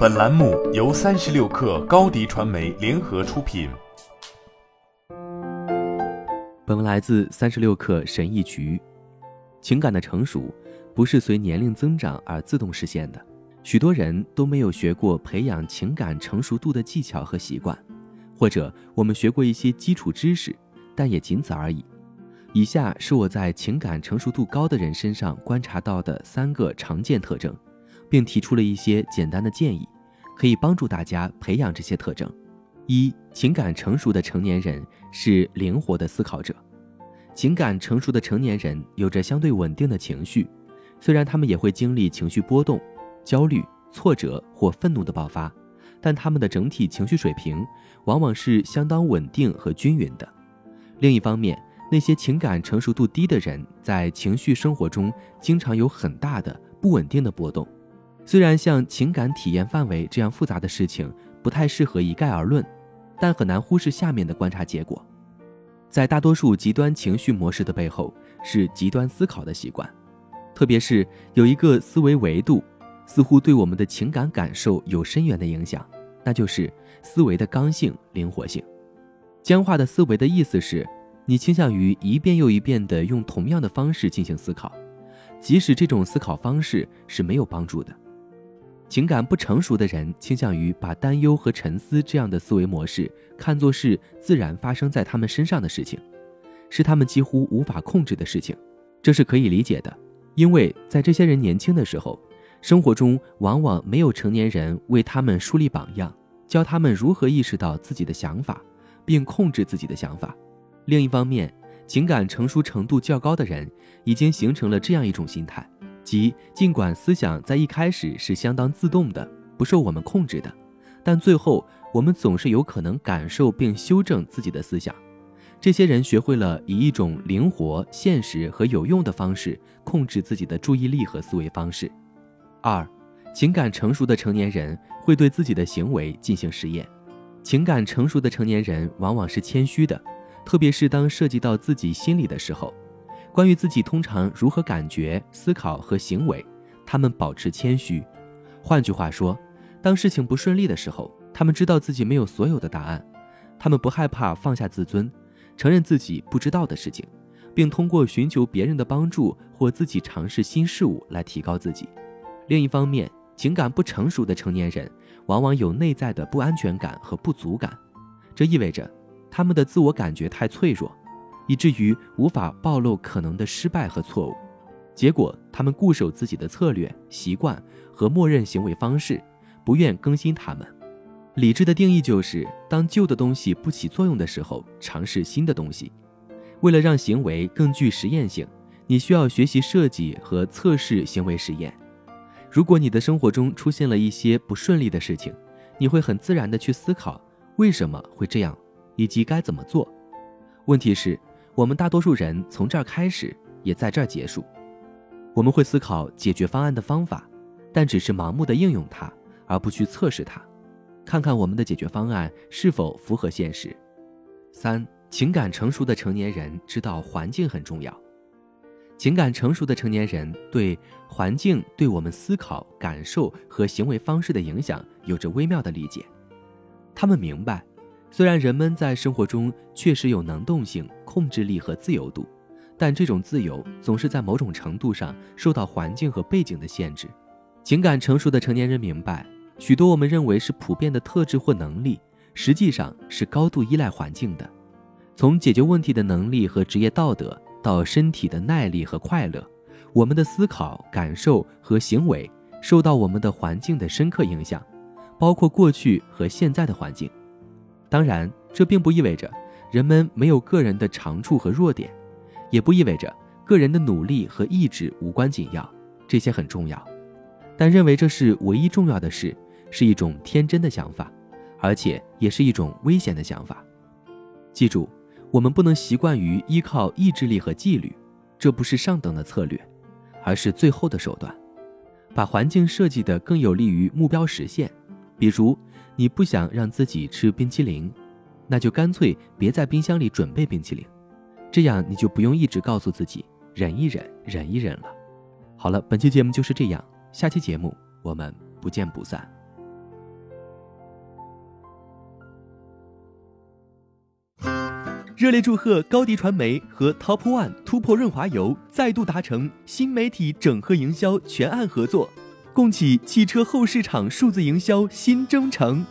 本栏目由三十六氪高低传媒联合出品。本文来自三十六氪神译局。情感的成熟不是随年龄增长而自动实现的，许多人都没有学过培养情感成熟度的技巧和习惯，或者我们学过一些基础知识，但也仅此而已。以下是我在情感成熟度高的人身上观察到的三个常见特征，并提出了一些简单的建议，可以帮助大家培养这些特征。一、情感成熟的成年人是灵活的思考者。情感成熟的成年人有着相对稳定的情绪，虽然他们也会经历情绪波动、焦虑、挫折或愤怒的爆发，但他们的整体情绪水平往往是相当稳定和均匀的。另一方面，那些情感成熟度低的人，在情绪生活中经常有很大的不稳定的波动。虽然像情感体验范围这样复杂的事情不太适合一概而论，但很难忽视下面的观察结果：在大多数极端情绪模式的背后，是极端思考的习惯，特别是有一个思维维度，似乎对我们的情感感受有深远的影响，那就是思维的刚性、灵活性。僵化的思维的意思是。你倾向于一遍又一遍地用同样的方式进行思考，即使这种思考方式是没有帮助的。情感不成熟的人倾向于把担忧和沉思这样的思维模式看作是自然发生在他们身上的事情，是他们几乎无法控制的事情。这是可以理解的，因为在这些人年轻的时候，生活中往往没有成年人为他们树立榜样，教他们如何意识到自己的想法，并控制自己的想法。另一方面，情感成熟程度较高的人已经形成了这样一种心态，即尽管思想在一开始是相当自动的，不受我们控制的，但最后我们总是有可能感受并修正自己的思想。这些人学会了以一种灵活、现实和有用的方式控制自己的注意力和思维方式。二，情感成熟的成年人会对自己的行为进行实验。情感成熟的成年人往往是谦虚的。特别是当涉及到自己心理的时候，关于自己通常如何感觉、思考和行为，他们保持谦虚。换句话说，当事情不顺利的时候，他们知道自己没有所有的答案，他们不害怕放下自尊，承认自己不知道的事情，并通过寻求别人的帮助或自己尝试新事物来提高自己。另一方面，情感不成熟的成年人往往有内在的不安全感和不足感，这意味着。他们的自我感觉太脆弱，以至于无法暴露可能的失败和错误，结果他们固守自己的策略、习惯和默认行为方式，不愿更新他们。理智的定义就是，当旧的东西不起作用的时候，尝试新的东西。为了让行为更具实验性，你需要学习设计和测试行为实验。如果你的生活中出现了一些不顺利的事情，你会很自然地去思考为什么会这样。以及该怎么做？问题是，我们大多数人从这儿开始，也在这儿结束。我们会思考解决方案的方法，但只是盲目的应用它，而不去测试它，看看我们的解决方案是否符合现实。三、情感成熟的成年人知道环境很重要。情感成熟的成年人对环境对我们思考、感受和行为方式的影响有着微妙的理解，他们明白。虽然人们在生活中确实有能动性、控制力和自由度，但这种自由总是在某种程度上受到环境和背景的限制。情感成熟的成年人明白，许多我们认为是普遍的特质或能力，实际上是高度依赖环境的。从解决问题的能力和职业道德，到身体的耐力和快乐，我们的思考、感受和行为受到我们的环境的深刻影响，包括过去和现在的环境。当然，这并不意味着人们没有个人的长处和弱点，也不意味着个人的努力和意志无关紧要，这些很重要。但认为这是唯一重要的事，是一种天真的想法，而且也是一种危险的想法。记住，我们不能习惯于依靠意志力和纪律，这不是上等的策略，而是最后的手段。把环境设计得更有利于目标实现，比如你不想让自己吃冰淇淋那就干脆别在冰箱里准备冰淇淋这样你就不用一直告诉自己忍一忍忍一忍了。好了本期节目就是这样下期节目我们不见不散。热烈祝贺高迪传媒和 top one 突破润滑油再度达成新媒体整合营销全案合作。共启汽车后市场数字营销新征程。